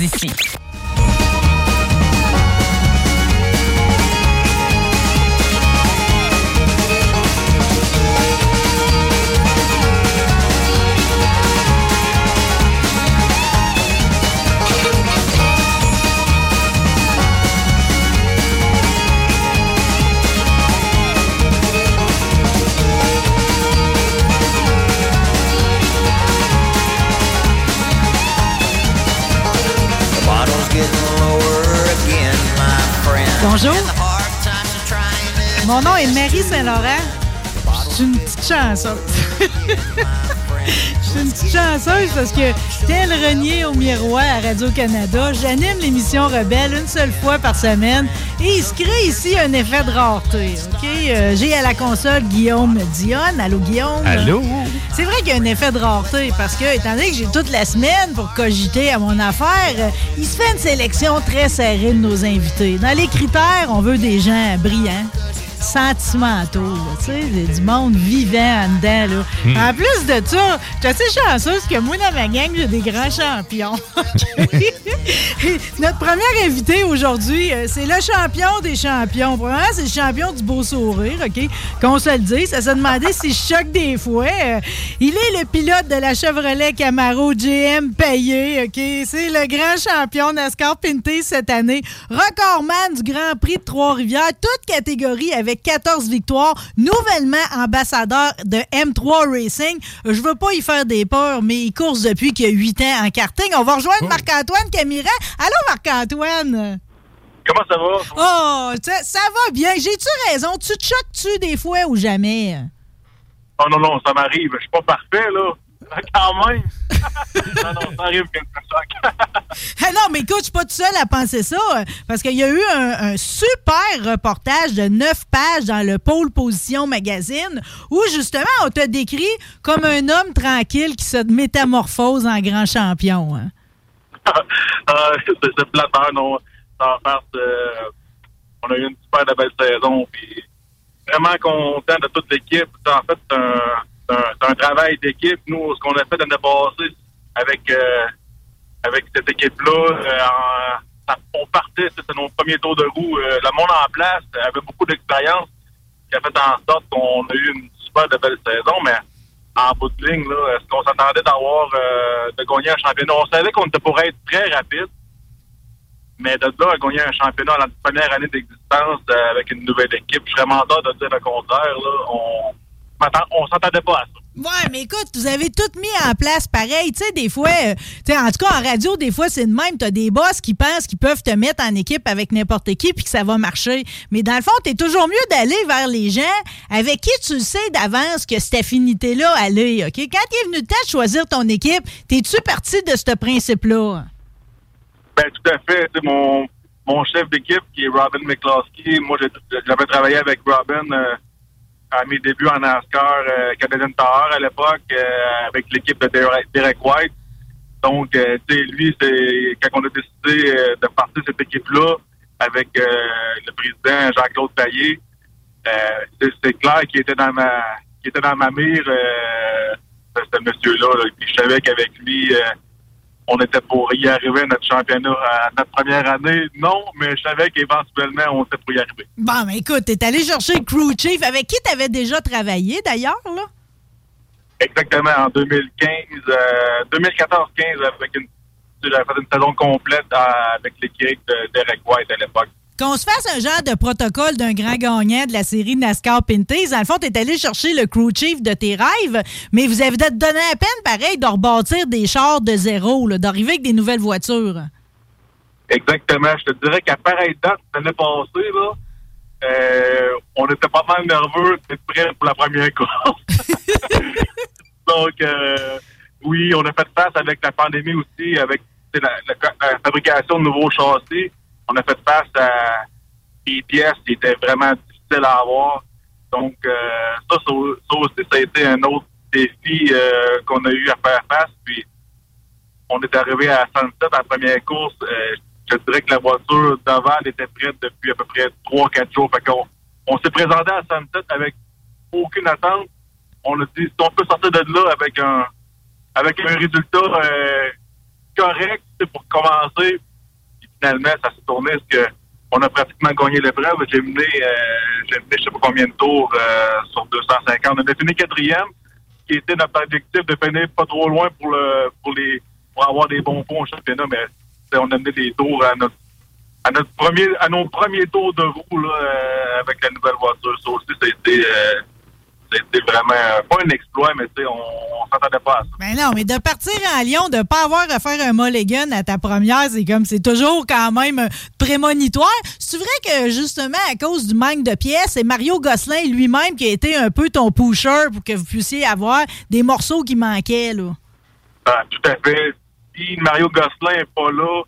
Ici. Bonjour. Mon nom est Marie Saint-Laurent. Je suis une petite chanceuse. Je suis une petite chanceuse parce que, tel Renier au miroir à Radio-Canada, j'anime l'émission Rebelle une seule fois par semaine et il se crée ici un effet de rareté. Euh, J'ai à la console Guillaume Dionne. Allô, Guillaume? Allô? C'est vrai qu'il y a un effet de rareté parce que, étant donné que j'ai toute la semaine pour cogiter à mon affaire, euh, il se fait une sélection très serrée de nos invités. Dans les critères, on veut des gens brillants, sentimentaux, tu sais, du monde vivant en dedans. Là. Hmm. En plus de ça, je suis assez chanceuse que moi, dans ma gang, j'ai des grands champions. Notre premier invité aujourd'hui, euh, c'est le champion des champions. Premièrement, c'est le champion du beau sourire, OK? Qu'on se le dise. Ça se demandait si je choque des fois. Euh, il est le pilote de la Chevrolet Camaro GM payé, OK? C'est le grand champion NASCAR Pinty cette année. Recordman du Grand Prix de Trois-Rivières, toute catégorie avec 14 victoires. Nouvellement ambassadeur de M3 Racing. Je veux pas y faire des peurs, mais il course depuis qu'il a 8 ans en karting. On va rejoindre Marc-Antoine Camiran. Allô, Marc-Antoine? Comment ça va? Oh, ça, ça va bien. J'ai-tu raison? Tu te choques-tu des fois ou jamais? Oh non, non, ça m'arrive. Je suis pas parfait, là. Quand même. non, non, ça arrive que je non, mais écoute, je suis pas tout seul à penser ça, euh, parce qu'il y a eu un, un super reportage de neuf pages dans le Pôle Position Magazine, où justement, on t'a décrit comme un homme tranquille qui se métamorphose en grand champion. hein. Ah, c'est c'est flatteur, non. En face, euh, on a eu une super belle saison. Puis vraiment content de toute l'équipe. En fait, c'est un, un, c'est un travail d'équipe. Nous, ce qu'on a fait l'année passée avec, euh, avec cette équipe-là, euh, on partait, c'était nos premiers tours de roue. Euh, le monde en place avait beaucoup d'expérience qui a fait en sorte qu'on a eu une super belle saison, mais en bout de ligne, là, est-ce qu'on s'attendait d'avoir de gagner un championnat? On savait qu'on était pour être très rapide, mais de là à gagner un championnat dans la première année d'existence avec une nouvelle équipe, je serais mandat de dire le contraire. Là, on s'attendait pas à ça. Ouais, mais écoute, vous avez tout mis en place pareil. Tu sais, des fois, euh, tu sais, en tout cas, en radio, des fois, c'est de même. Tu as des boss qui pensent qu'ils peuvent te mettre en équipe avec n'importe qui puis que ça va marcher. Mais dans le fond, tu es toujours mieux d'aller vers les gens avec qui tu sais d'avance que cette affinité-là allait. OK? Quand il est venu le temps de choisir ton équipe, t'es-tu parti de ce principe-là? Ben, tout à fait. Sais, mon, mon chef d'équipe, qui est Robin McCloskey, moi, j'avais travaillé avec Robin euh, à mes débuts en NASCAR euh, Canadian Tower à l'époque, euh, avec l'équipe de Derek, White. Donc, euh, tu sais, lui, c'est quand on a décidé euh, de partir cette équipe-là avec euh, le président Jean-Claude Taillé, euh, c'est- clair qu'il était dans ma qu'il était dans ma mire, ce monsieur-là. là. Je savais qu'avec lui, on était pour y arriver à notre championnat à notre première année. Non, mais je savais qu'éventuellement, on était pour y arriver. Bon, mais écoute, t'es allé chercher le crew chief avec qui t'avais déjà travaillé, d'ailleurs, là? Exactement, en 2015, euh, 2014-15, avec une, j'avais fait une saison complète à- avec l'équipe de Derek White à l'époque. Qu'on se fasse un genre de protocole d'un grand gagnant de la série NASCAR Pinties. Dans le fond, t'es allé chercher le crew chief de tes rêves, mais vous avez donné la peine, pareil, de rebâtir des chars de zéro, d'arriver avec des nouvelles voitures. Exactement. Je te dirais qu'à pareille date, l'année passée, là, euh, on était pas mal nerveux d'être prêts pour la première course. Donc, euh, oui, on a fait face avec la pandémie aussi, avec tu sais, la, la- la fabrication de nouveaux châssis. On a fait face à des pièces qui étaient vraiment difficiles à avoir. Donc, euh, ça, ça, aussi, ça a été un autre défi euh, qu'on a eu à faire face. Puis, on est arrivé à Sunset à la première course. euh, je dirais que la voiture d'avant était prête depuis à peu près 3-4 jours. On s'est présenté à Sunset avec aucune attente. On a dit si on peut sortir de là avec un avec un résultat correct pour commencer. Finalement, ça s'est tourné parce que on a pratiquement gagné l'épreuve? J'ai mené, euh, j'ai mené je sais pas combien de tours euh, sur 250. On a fini quatrième, qui était notre objectif de finir pas trop loin pour le pour les pour avoir des bons points au championnat, mais on a mené des tours à notre à notre premier à nos premiers tours de roue là, euh, avec la nouvelle voiture. Ça aussi, ça a été, été vraiment pas un exploit, mais on, on s'attendait pas à ça. Ben non, mais de partir en Lyon, de pas avoir à faire un mulligan à ta première, c'est comme, c'est toujours quand même prémonitoire. C'est vrai que, justement, à cause du manque de pièces, c'est Mario Gosselin lui-même qui a été un peu ton pusher pour que vous puissiez avoir des morceaux qui manquaient, là. Ah, tout à fait. Si Mario Gosselin n'est pas là,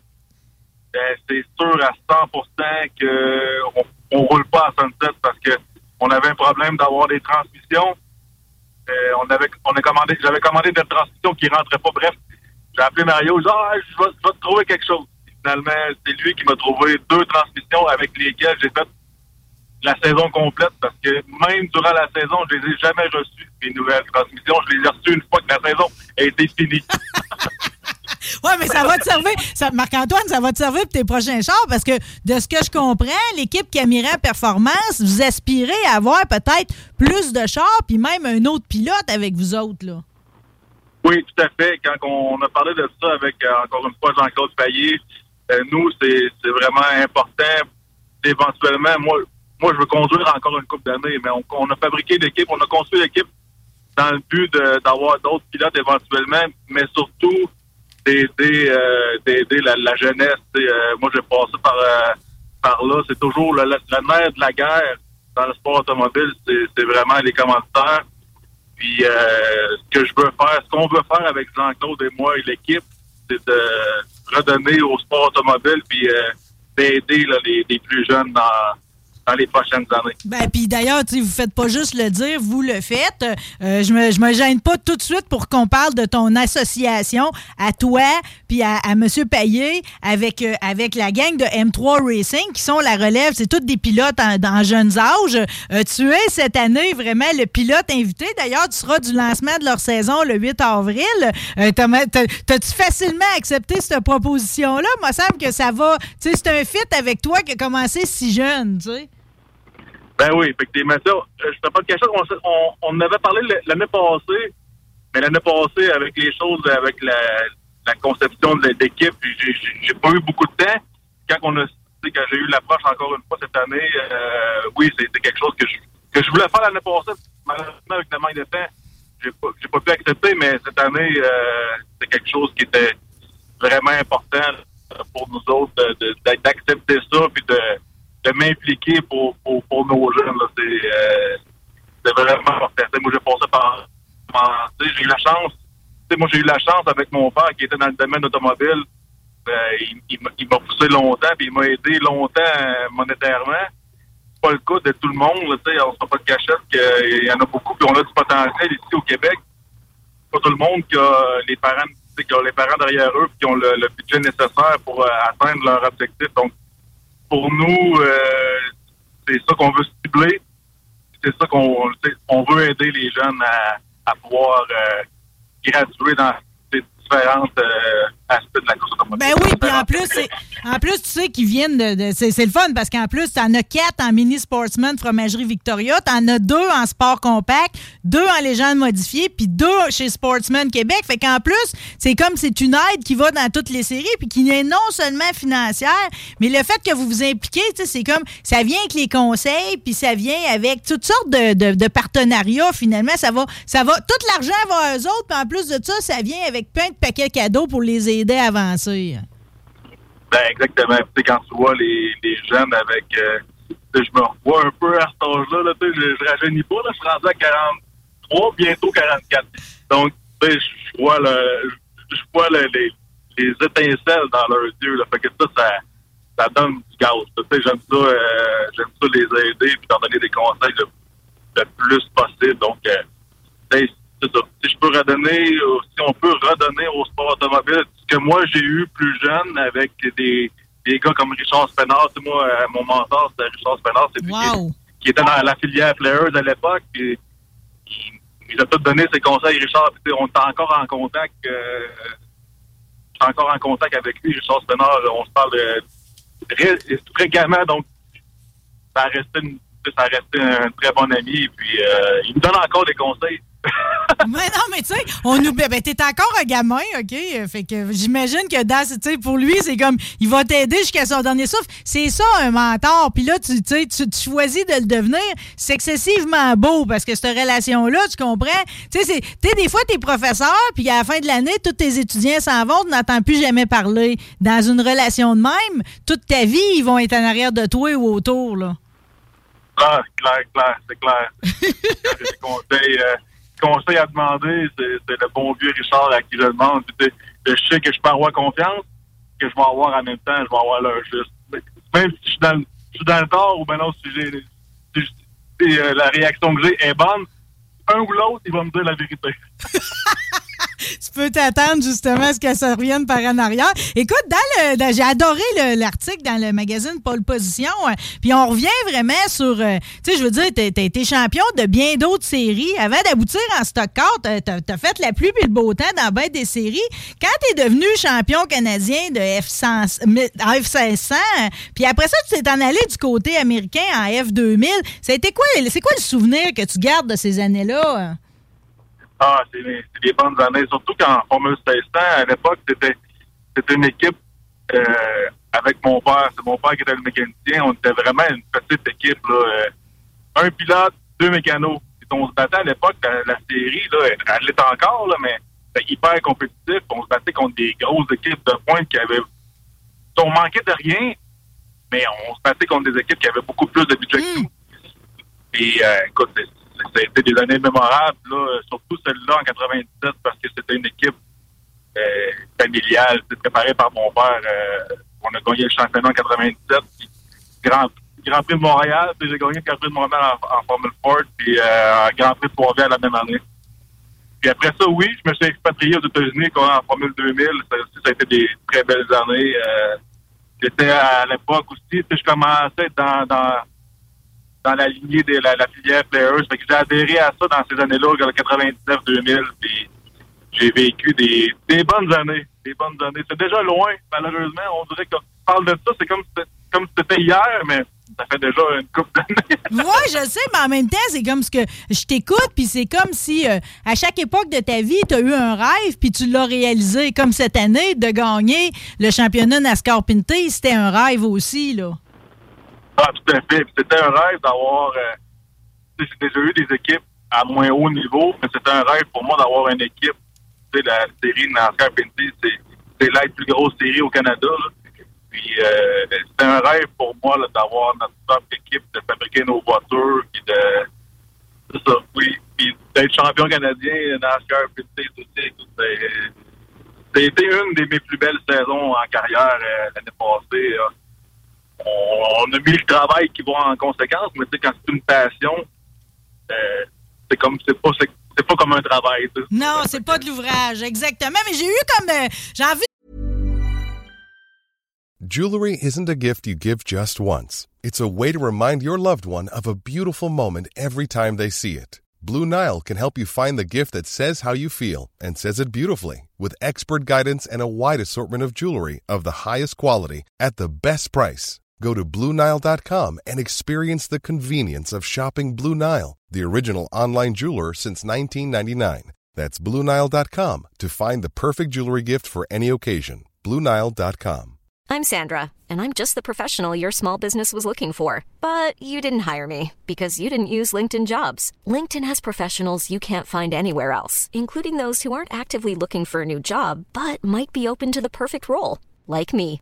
ben, c'est sûr à 100% qu'on on roule pas à Sunset parce que on avait un problème d'avoir des transmissions. Euh, on avait on commandé j'avais commandé des transmissions qui rentraient pas. Bref, j'ai appelé Mario, j'ai dit ah, je vais, je vais te trouver quelque chose. Finalement, c'est lui qui m'a trouvé deux transmissions avec lesquelles j'ai fait la saison complète parce que même durant la saison, je les ai jamais reçues, mes nouvelles transmissions. Je les ai reçues une fois que la saison a été finie. Ouais, mais ça va te servir. Marc-Antoine, ça va te servir pour tes prochains chars parce que, de ce que je comprends, l'équipe Camiran Performance, vous aspirez à avoir peut-être plus de chars puis même un autre pilote avec vous autres, là. Oui, tout à fait. Quand on a parlé de ça avec, euh, encore une fois, Jean-Claude Payet, euh, nous, c'est vraiment important. Éventuellement, moi, moi, je veux conduire encore une coupe d'années, mais on, a fabriqué l'équipe, on a construit l'équipe dans le but d'avoir d'autres pilotes éventuellement, mais surtout d'aider euh, d'aider la, la jeunesse. Euh, moi, j'ai passé par, euh, par là. C'est toujours le, le, nerf de la guerre dans le sport automobile, c'est vraiment les commanditaires. Puis euh, ce que je veux faire, ce qu'on veut faire avec Jean-Claude et moi et l'équipe, c'est de redonner au sport automobile puis euh, d'aider les, les plus jeunes dans, dans les prochaines années. Ben, puis d'ailleurs, vous faites pas juste le dire, vous le faites. Euh, je me, je me gêne pas tout de suite pour qu'on parle de ton association à toi puis à, M. Payet avec, euh, avec la gang de M3 Racing qui sont la relève. C'est tous des pilotes en, dans jeunes âges. Euh, tu es cette année vraiment le pilote invité. D'ailleurs, tu seras du lancement de leur saison le 8 avril. T'as- t'as- T'as-tu facilement accepté cette proposition-là? Moi, me semble que ça va. C'est un fit avec toi qui a commencé si jeune, tu sais. Ben oui, effectivement. Ça, euh, je ne pas de cacher, on, s'est- on, on avait parlé l'année passée, mais l'année passée, avec les choses, avec la, conception de l'équipe, j'ai- pas eu beaucoup de temps. Quand on a quand j'ai eu l'approche encore une fois cette année, euh, oui, c'était quelque chose que je, que voulais faire l'année passée. Malheureusement, avec le manque de temps, j'ai pas, pas pu accepter, mais cette année, euh, c'est quelque chose qui était vraiment important pour nous autres d'accepter ça puis de, m'impliquer pour nos jeunes. là. C'est euh, c'est vraiment important. Tu sais, Moi, j'ai passé par. par- tu sais, J'ai eu la chance. tu sais, J'ai eu la chance avec mon père qui était dans le domaine automobile. Euh, il m'a poussé longtemps puis il m'a aidé longtemps euh, monétairement. C'est pas le cas de tout le monde. On ne se pas de cachette qu'il y en a beaucoup qui ont là du potentiel ici au Québec. Pas tout le monde qui a les parents, qui les parents derrière eux qui ont le, budget nécessaire pour euh, atteindre leur objectif. Donc, pour nous, euh, c'est ça qu'on veut cibler. C'est ça qu'on on veut aider les jeunes à, à pouvoir euh, graduer dans ces différentes Ben oui, puis en plus, En plus, tu sais qu'ils viennent de. c'est, le fun parce qu'en plus, t'en as quatre en mini sportsman fromagerie Victoria, t'en as deux en sport compact, deux en légende modifiée, puis deux chez Sportsman Québec. Fait qu'en plus, c'est comme c'est une aide qui va dans toutes les séries, puis qui n'est non seulement financière, mais le fait que vous vous impliquez, c'est comme ça vient avec les conseils, puis ça vient avec toutes sortes de, de- de partenariats. Finalement, ça va, ça va, tout l'argent va à eux autres, puis en plus de ça, ça vient avec plein de paquets cadeaux pour les aider à avancer. Ben, exactement. Tu sais, quand tu vois les, les jeunes avec. euh, je me revois un peu à cet âge-là. Là, je, je rajeunis pas. Là, je suis rendu à 43, bientôt 44. Donc, je vois, le, je vois le- les, les étincelles dans leurs yeux. Là, fait que ça, ça, ça donne du gaz. J'aime ça, euh, j'aime ça les aider puis leur donner des conseils le, le plus possible. Donc, euh, c'est ça. Si je peux redonner, ou si on peut redonner au sport automobile ce que moi j'ai eu plus jeune avec des, des gars comme Richard Spenard. Moi, euh, mon mentor, c'était Richard Spenard, c'est lui qui, Wow! qui était dans la filière Players à l'époque. puis Il, il a tout donné ses conseils, Richard. Puis, on est encore en contact. euh, je suis encore en contact avec lui, Richard Spenard. On se parle euh, ré- fréquemment, donc ça a resté, une- ça a resté un très bon ami. Puis euh, il me donne encore des conseils. Mais non, mais tu sais, on nous. Ben, t'es encore un gamin, OK? Fait que j'imagine que dans, tu sais, pour lui, c'est comme, il va t'aider jusqu'à son dernier souffle. C'est ça, un mentor. Puis là, tu, sais, tu, tu choisis de le devenir. C'est excessivement beau parce que cette relation-là, tu comprends? Tu sais, des fois, t'es professeur, puis à la fin de l'année, tous tes étudiants s'en vont, tu n'entends plus jamais parler. Dans une relation de même, toute ta vie, ils vont être en arrière de toi ou autour, là. Ah, c'est clair, clair, c'est clair. Des conseils, euh, conseils à demander, c'est le bon vieux Richard à qui je demande. Je sais que je peux avoir confiance, que je vais avoir en même temps, je vais avoir l'heure juste. Même si je suis dans, le- tort ou maintenant si j'ai si, je- si, euh, la réaction que j'ai est bonne, un ou l'autre, il va me dire la vérité. tu peux t'attendre justement à ce que ça revienne par en arrière. Écoute, dans j'ai adoré le- l'article dans le magazine Pole Position. euh, Puis on revient vraiment sur, euh, tu sais, je veux dire, t'as t'as été champion de bien d'autres séries. Avant d'aboutir en stock car, t'as fait la pluie puis le beau temps dans des séries. Quand t'es devenu champion canadien de F100, mais- en F500, euh, puis après ça, tu t'es en allé du côté américain en F2000. Ça a été quoi, c'est quoi le souvenir que tu gardes de ces années-là? Ah, c'est des, bonnes années. Surtout qu'en Formule 1600, à l'époque, c'était une équipe euh, avec mon père. C'est mon père qui était le mécanicien. On était vraiment une petite équipe. Là, euh, un pilote, deux mécanos. On se battait à l'époque, la, la série, là, elle, l'est encore, là, mais c'était hyper compétitif. On se battait contre des grosses équipes de pointe qui avaient... On manquait de rien, mais on se battait contre des équipes qui avaient beaucoup plus de budget que nous. Et euh, écoute, ça a été des années mémorables, là, surtout celle-là en 97, parce que c'était une équipe euh, familiale, c'était préparée par mon père. euh, on a gagné le championnat en 97, puis Grand, Grand Prix de Montréal, puis j'ai gagné le Grand Prix de Montréal en, Formule Ford, puis euh, Grand Prix de Trois-Rivières la même année. Puis après ça, oui, je me suis expatrié aux États-Unis en Formule 2000. Ça, aussi, ça a été des très belles années. Euh, J'étais à l'époque aussi, je commençais dans, dans, dans la lignée de la, filière Players. Fait que j'ai adhéré à ça dans ces années-là, en 99-2000. Puis j'ai vécu des, bonnes années. Des bonnes années. C'est déjà loin, malheureusement. On dirait qu'on parle de ça, c'est comme comme c'était hier, mais ça fait déjà une couple d'années. Moi, je sais, mais en même temps, c'est comme ce que je t'écoute, puis c'est comme si euh, à chaque époque de ta vie, tu as eu un rêve, puis tu l'as réalisé. Comme cette année, de gagner le championnat NASCAR Pinty, c'était un rêve aussi, là. Ah, C'était un rêve d'avoir. euh, j'ai déjà eu des équipes à moins haut niveau, mais c'était un rêve pour moi d'avoir une équipe. Tu sais, la série NASCAR Pinty, c'est la plus grosse série au Canada. Puis euh, c'était un rêve pour moi d'avoir notre propre équipe, de fabriquer nos voitures, puis de. C'est ça, oui. Puis d'être champion canadien NASCAR écoute, c'est- C'était une de mes plus belles saisons en carrière euh, l'année passée. On, on a mis le travail qui va en conséquence, mais tu sais, quand c'est une passion, euh, c'est comme c'est pas c'est, pas comme un travail. tu sais. Non, c'est pas de l'ouvrage, exactement. Mais j'ai eu comme. euh, j'ai envie Jewelry isn't a gift you give just once. It's a way to remind your loved one of a beautiful moment every time they see it. Blue Nile can help you find the gift that says how you feel and says it beautifully with expert guidance and a wide assortment of jewelry of the highest quality at the best price. Go to BlueNile.com and experience the convenience of shopping Blue Nile, the original online jeweler since 1999. That's BlueNile.com to find the perfect jewelry gift for any occasion. BlueNile.com. I'm Sandra, and I'm just the professional your small business was looking for. But you didn't hire me because you didn't use LinkedIn jobs. LinkedIn has professionals you can't find anywhere else, including those who aren't actively looking for a new job but might be open to the perfect role, like me.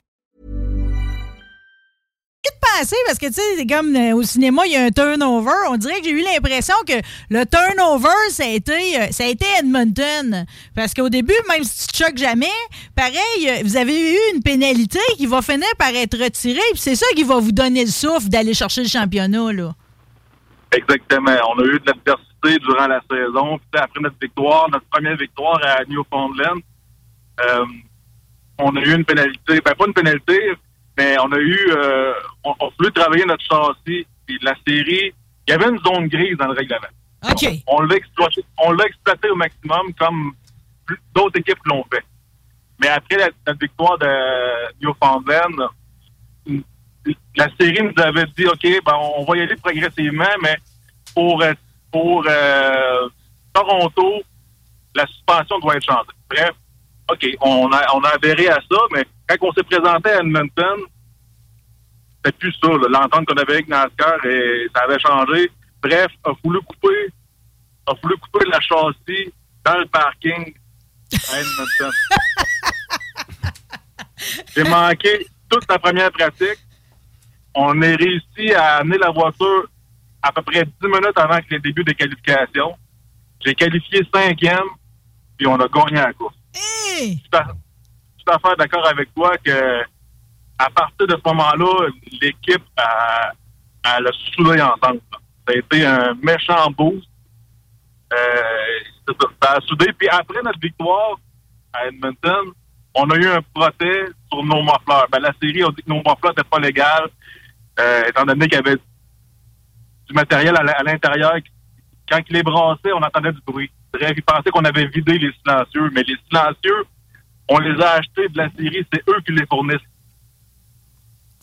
De penser parce que tu sais comme euh, au cinéma il y a un turnover on dirait que j'ai eu l'impression que le turnover ça a été euh, ça a été Edmonton parce qu'au début même si tu choques jamais pareil euh, vous avez eu une pénalité qui va finir par être retirée puis c'est ça qui va vous donner le souffle d'aller chercher le championnat là Exactement. On a eu de l'adversité durant la saison. Puis après notre victoire, notre première victoire à Newfoundland, on a eu une pénalité. Ben, pas une pénalité, mais on a eu... Euh, on, voulu travailler notre châssis. Puis la série, il y avait une zone grise dans le règlement. OK. On l'a exploité, on l'a exploité au maximum comme d'autres équipes l'ont fait. Mais après la, la victoire de Newfoundland, la série nous avait dit OK, ben on va y aller progressivement, mais pour euh, pour euh, Toronto, la suspension doit être changée. Bref, OK, on a on a adhéré à ça, mais quand on s'est présenté à Edmonton, c'était plus ça, l'entente qu'on avait avec NASCAR et ça avait changé. Bref, a voulu couper a voulu couper la châssis dans le parking à Edmonton. J'ai manqué toute la première pratique. On a réussi à amener la voiture à peu près 10 minutes avant que les débuts des qualifications. J'ai qualifié cinquième, puis on a gagné la course. Hey! Tout à, tout à fait d'accord avec toi que à partir de ce moment-là, l'équipe a, a le soudé ensemble. Ça a été un méchant boost. Euh, ça, a soudé. Puis après notre victoire à Edmonton, on a eu un procès sur nos muffleurs. Ben, la série a dit que nos muffleurs n'étaient pas légales, euh, étant donné qu'il y avait du matériel à l'intérieur. Quand il les brassait, on entendait du bruit. Bref, ils pensaient qu'on avait vidé les silencieux, mais les silencieux, on les a achetés de la série, c'est eux qui les fournissent.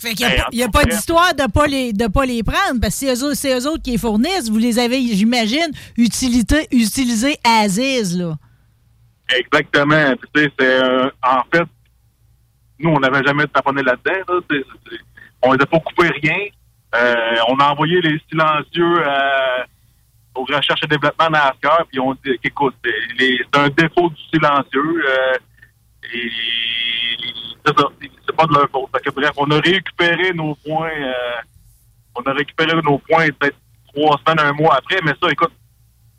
Fait qu'il n'y a, pas- a d'histoire de pas les de pas les prendre parce que c'est eux, c'est eux autres qui les fournissent. Vous les avez, j'imagine, utilisés utilisés Aziz, là. Exactement. Tu sais, c'est euh, en fait, nous, on n'avait jamais taponné là-dedans. Là. C'est- c'est- on n'avait pas coupé rien. Euh, on a envoyé les silencieux euh, aux recherches et développement NASCAR, puis on dit écoute, c'est les- c'est un défaut du silencieux. euh, et c'est ça, c'est pas de leur faute. Que, bref, on a récupéré nos points. euh, on a récupéré nos points peut-être trois semaines, un mois après, mais ça, écoute,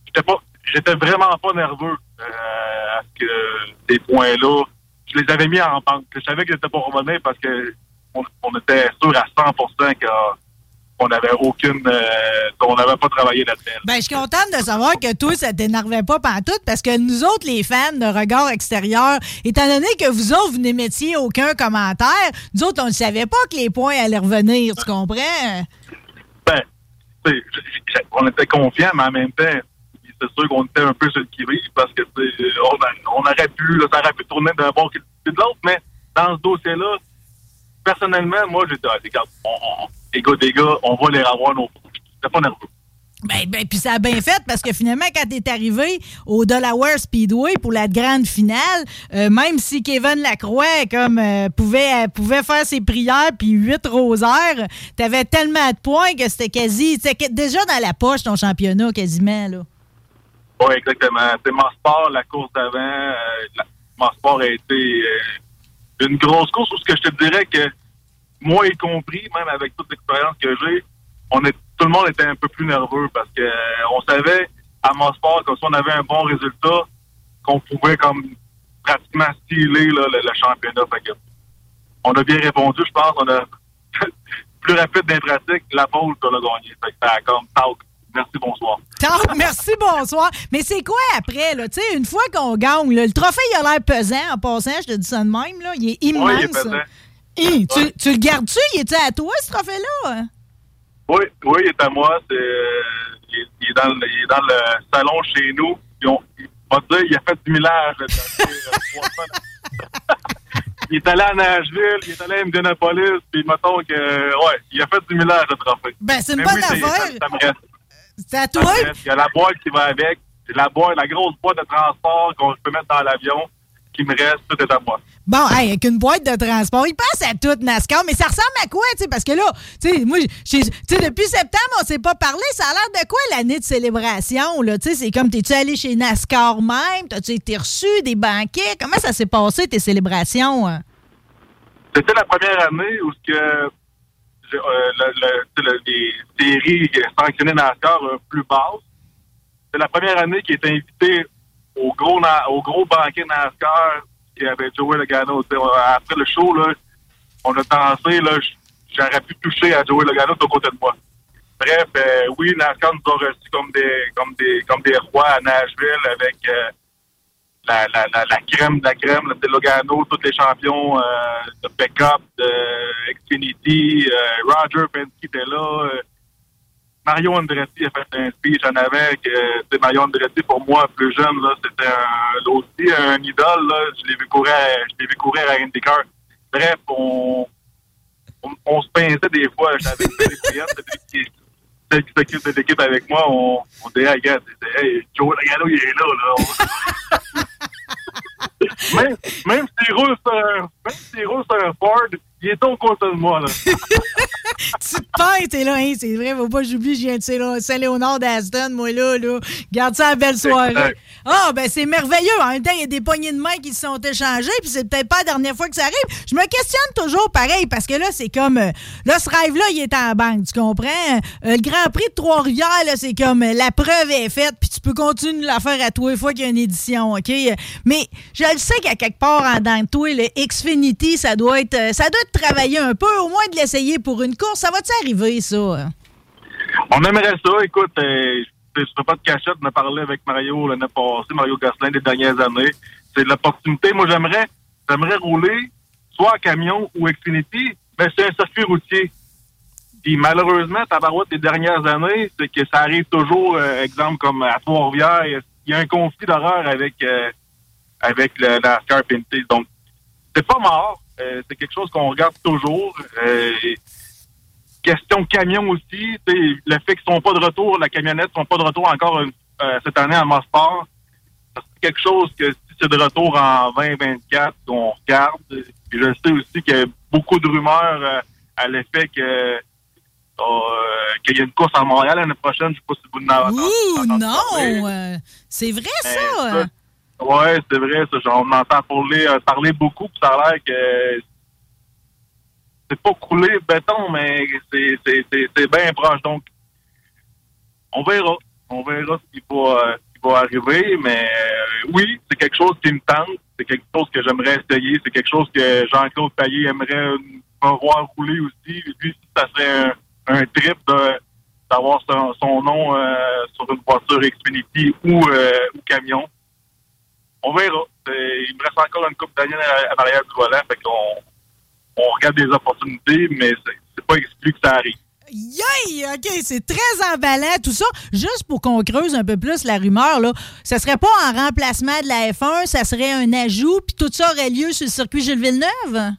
j'étais pas j'étais vraiment pas nerveux euh, à ce que ces points-là, je les avais mis en banque. Je savais qu'ils n'étaient pas revenus parce que on, on était sûr à 100% que- qu'on n'avait aucune euh, qu'on n'avait pas travaillé là-dedans. Ben, je suis contente de savoir que toi, ça t'énervait pas pantoute parce que nous autres, les fans de regard extérieur, étant donné que vous autres, vous n'émettiez aucun commentaire, nous autres, on ne savait pas que les points allaient revenir, tu comprends? Ben, j- on était confiants, mais en même temps, c'est sûr qu'on était un peu sur le qui-vive parce que on, a- on aurait pu, là, ça aurait pu tourner d'un bord que de l'autre, mais dans ce dossier-là, personnellement, moi, j'ai dit, ah, on, on- les gars, on va les revoir nos J'étais pas nerveux. Ben, ben, puis ça a bien fait parce que finalement, quand t'es arrivé au Delaware Speedway pour la grande finale, euh, même si Kevin Lacroix comme euh, pouvait, pouvait faire ses prières puis huit rosaires, t'avais tellement de points que c'était quasi. C'était déjà dans la poche ton championnat quasiment. Là. Oui, exactement. C'est mon sport, la course d'avant. Euh, mon sport a été euh, une grosse course où ce que je te dirais que moi y compris, même avec toute l'expérience que j'ai, on est tout le monde était un peu plus nerveux parce que euh, on savait à mon sport que si on avait un bon résultat, qu'on pouvait comme pratiquement styler là, le, le championnat. Fait que on a bien répondu, je pense. On a plus rapide des pratiques, la pole qu'on a gagné. Fait que ça a comme. Merci, bonsoir. Merci, bonsoir. Mais c'est quoi après, là? Tu sais, une fois qu'on gagne, là, le trophée, il a l'air pesant en passant, je te dis ça de même, là. Il est immense. Il est pesant. Hi, tu, tu le gardes-tu? Il est à toi, ce trophée-là? Oui, oui, il est à moi. Euh, il, est- il est dans, le- il est dans le salon chez nous. Ils ont, il va te dire, il a fait du millage. euh, il est allé à Nashville, il est allé à Indianapolis, puis mettons que, ouais, il a fait du millage, le trophée. Ben, c'est une Mais bonne oui, affaire. C'est à toi? Il y a la boîte qui va avec. C'est la boîte, la grosse boîte de transport qu'on peut mettre dans l'avion qui me reste. Tout est à moi. Bon, hey, avec une boîte de transport, il passe à tout NASCAR, mais ça ressemble à quoi, tu sais? Parce que là, tu sais, moi, tu depuis septembre, on s'est pas parlé. Ça a l'air de quoi l'année de célébration, là? Tu sais, c'est comme, t'es-tu allé chez NASCAR même? T'as-tu été reçu des banquets? Comment ça s'est passé, tes célébrations? hein? C'était la première année où que euh, les séries sanctionnées NASCAR euh, plus basses. C'est la première année qui était invité au gros au gros banquet NASCAR qui avait Joey Logano. Après le show, là, on a dansé, là, j'aurais pu toucher à Joey Logano de côté de moi. Bref, euh, oui, NASCAR nous a reçus comme des comme des comme des rois à Nashville avec euh, la, la, la, crème de la crème, c'est Logano, tous les champions euh, de Backup, de Xfinity, Roger Penske était là, Mario Andretti a fait un speech en avec. Euh, sais, Mario Andretti, pour moi, plus jeune, c'était un, aussi un idole. Là. Je l'ai vu courir, à- je l'ai vu courir à IndyCar. Bref, on, on, se pinçait des fois. J'avais cliente, celle qui, s'occupe de l'équipe avec moi. On, on disait, hey, c'était, hey, Joe Logano, il est là. là. même, même roule sur un, même s'il roule sur il est au côté de moi. Là. tu te perds, t'es là, hein, c'est vrai, faut pas que j'oublie, je viens de Saint- Saint-Léonard d'Aston, moi, là, là. Garde ça à belle soirée. Ah, ben, c'est merveilleux. En même temps, il y a des poignées de main qui se sont échangées, puis c'est peut-être pas la dernière fois que ça arrive. Je me questionne toujours pareil, parce que là, c'est comme, euh, là, ce rêve-là, il est en banque, tu comprends? Euh, le Grand Prix de Trois-Rivières, là, c'est comme, euh, la preuve est faite, puis tu peux continuer de la faire à toi une fois qu'il y a une édition, OK? Mais je le sais qu'à quelque part, en dans toi, le Xfinity, ça doit être, euh, ça doit être travaillé un peu, au moins de l'essayer pour une course. Ça va-tu arriver, ça? On aimerait ça. Écoute, euh, je ne pas de cachette. On a parlé avec Mario l'année passée, Mario Gosselin des dernières années. C'est de l'opportunité. Moi, j'aimerais j'aimerais rouler soit en camion ou Xfinity, mais c'est un circuit routier. Puis malheureusement, Tabarouette des dernières années, c'est que ça arrive toujours, euh, exemple comme à Trois-Rivières, il y a- un conflit d'horreur avec avec le NASCAR Pinty. Donc, c'est pas mort. Euh, c'est quelque chose qu'on regarde toujours. Euh, question camion aussi, le fait qu'ils sont pas de retour, la camionnette sont pas de retour encore euh, cette année en Mosport, c'est quelque chose que si c'est de retour en 2024, on regarde. Puis je sais aussi qu'il y a beaucoup de rumeurs à l'effet que qu'il y a une course à Montréal l'année prochaine, je sais pas si vous en avez Ouh, non! c'est vrai, ça, Ouais, c'est vrai, ça. On entend parler, euh, parler beaucoup, puis ça a l'air que c'est pas coulé béton, mais c'est, bien proche. Donc, on verra. On verra ce qui va, euh, ce qui va arriver, mais euh, oui, c'est quelque chose qui me tente. C'est quelque chose que j'aimerais essayer. C'est quelque chose que Jean-Claude Payet aimerait me voir rouler aussi. Lui, ça serait un, trip d'avoir son, son nom sur une voiture Xfinity ou, ou camion. On verra. Il me reste encore une coupe d'années à, à l'arrière du volant, fait qu'on on regarde des opportunités, mais c'est, pas exclu que ça arrive. Yay! OK, c'est très emballant, tout ça. Juste pour qu'on creuse un peu plus la rumeur, là, ça serait pas en remplacement de la F1, ça serait un ajout, puis tout ça aurait lieu sur le circuit Gilles Villeneuve?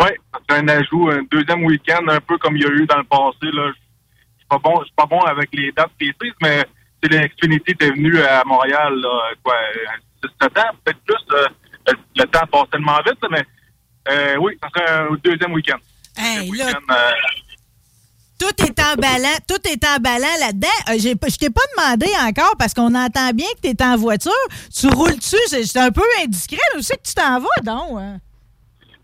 Oui, c'est un ajout, un deuxième week-end, un peu comme il y a eu dans le passé. Là. Je suis pas bon, je suis pas bon avec les dates précises, mais c'est le Xfinity était venu à Montréal, là, quoi, 6-7 ans, peut-être plus. euh, le, le temps passe tellement vite, mais euh, oui, ça serait un deuxième week-end. Hey, euh, tout est emballant, tout est emballant là-dedans. Euh, je t'ai pas demandé encore parce qu'on entend bien que tu es en voiture. Tu roules-tu? C'est c'est un peu indiscret. Où c'est que tu t'en vas, donc? hein?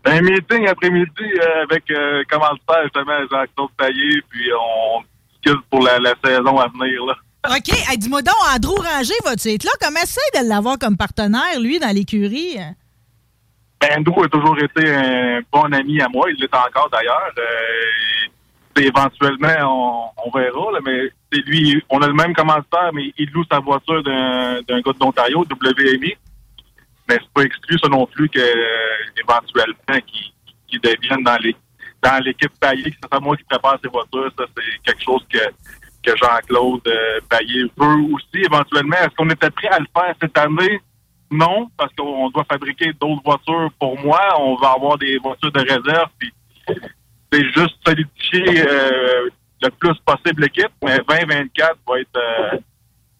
un meeting après-midi euh, avec euh, comment le faire justement Jean-Claude Taillé, puis on discute pour la, la saison à venir. Là. OK. Dis-moi donc, Andrew Ranger, vas-tu être là? Comment c'est de l'avoir comme partenaire, lui, dans l'écurie? Ben, Andrew a toujours été un bon ami à moi, il l'est encore d'ailleurs. Euh, éventuellement, on, verra, mais c'est lui, on a le même commanditaire, mais il loue sa voiture d'un gars de l'Ontario, WMI. Mais c'est pas exclu, ça non plus, que euh, éventuellement, qu'il devienne dans dans l'équipe Payet, que c'est pas moi qui prépare ses voitures, ça c'est quelque chose que, que Jean-Claude euh, Payet veut aussi éventuellement. Est-ce qu'on était prêt à le faire cette année? Non, parce qu'on doit fabriquer d'autres voitures pour moi. On va avoir des voitures de réserve, c'est juste solidifier euh, le plus possible l'équipe, mais 2024 va être euh,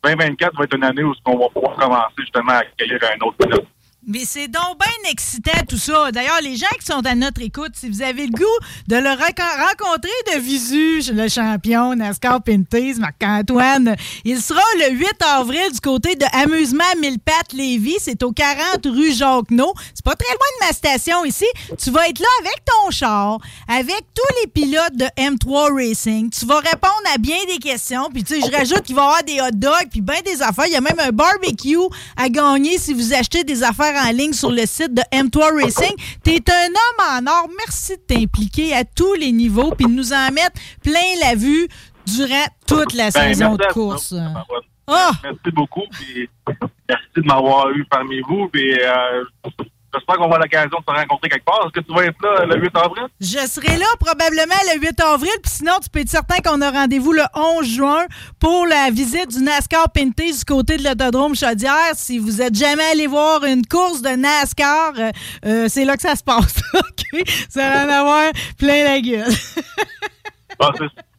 2024 va être une année où on va pouvoir commencer justement à accueillir un autre pilote. Mais c'est donc bien excitant tout ça. D'ailleurs, les gens qui sont à notre écoute, si vous avez le goût de le renco- rencontrer de visu, le champion NASCAR Pinties, Marc-Antoine, il sera le 8 avril du côté de Amusement Mille Pattes Lévis. C'est au 40 rue Jacques-No. C'est pas très loin de ma station ici. Tu vas être là avec ton char, avec tous les pilotes de M3 Racing. Tu vas répondre à bien des questions. Puis tu sais, je rajoute qu'il va y avoir des hot dogs puis bien des affaires. Il y a même un barbecue à gagner si vous achetez des affaires en ligne sur le site de M3 Racing. T'es un homme en or. Merci de t'impliquer à tous les niveaux puis de nous en mettre plein la vue durant toute la Ben, saison de course. Ah! Merci beaucoup. Puis merci de m'avoir eu parmi vous. Puis euh, j'espère qu'on va avoir l'occasion de se rencontrer quelque part. Est-ce que tu vas être là le 8 avril? Je serai là probablement le 8 avril, puis sinon, tu peux être certain qu'on a rendez-vous le 11 juin pour la visite du NASCAR Pinty du côté de l'autodrome Chaudière. Si vous êtes jamais allé voir une course de NASCAR, euh, euh, c'est là que ça se passe. OK? Ça va en avoir plein la gueule.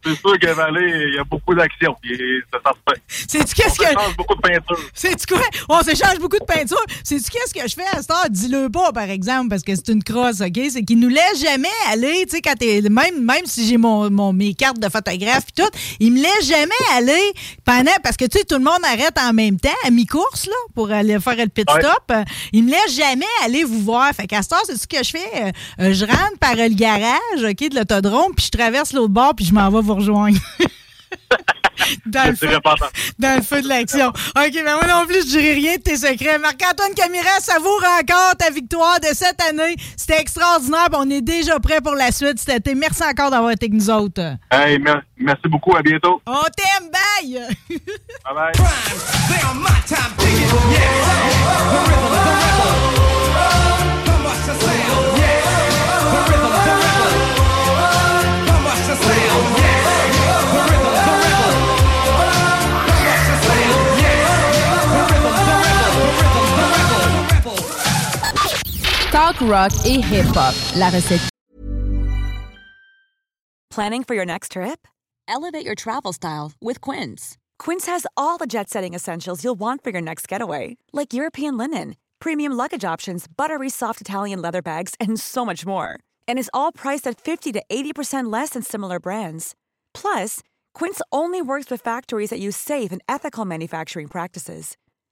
C'est, sûr que Vallée, il y a beaucoup d'action. Puis ça, ça se fait. Sais-tu qu'est-ce On que. s'échange beaucoup de peinture. Sais-tu quoi? On s'échange beaucoup de peinture. Sais-tu qu'est-ce que je fais à cette heure? Dis-le pas, par exemple, parce que c'est une crosse, OK? C'est qu'il nous laisse jamais aller, tu sais, quand t'es. Même, même si j'ai mon, mon- mes cartes de photographe et tout, il me laisse jamais aller pendant. Parce que, tu sais, tout le monde arrête en même temps, à mi-course, là, pour aller faire le pit Ouais. stop. Euh, Il me laisse jamais aller vous voir. Fait qu'à cette heure, c'est ce que je fais. Euh, je rentre par le garage, OK, de l'autodrome, puis je traverse l'autre bord, puis je m'en vais vous rejoindre. Dans le feu, dans le feu de l'action. OK, mais moi non plus, je dirai rien de tes secrets. Marc-Antoine Camira, savoure encore ta victoire de cette année. C'était extraordinaire. On est déjà prêt pour la suite cet été. Merci encore d'avoir été avec nous autres. Hey, mer- merci beaucoup. À bientôt. On t'aime, bye! Bye bye. Talk rock et hip-hop. La recette Planning for your next trip? Elevate your travel style with Quince. Quince has all the jet setting essentials you'll want for your next getaway, like European linen, premium luggage options, buttery soft Italian leather bags, and so much more. And is all priced at 50 to 80% less than similar brands. Plus, Quince only works with factories that use safe and ethical manufacturing practices.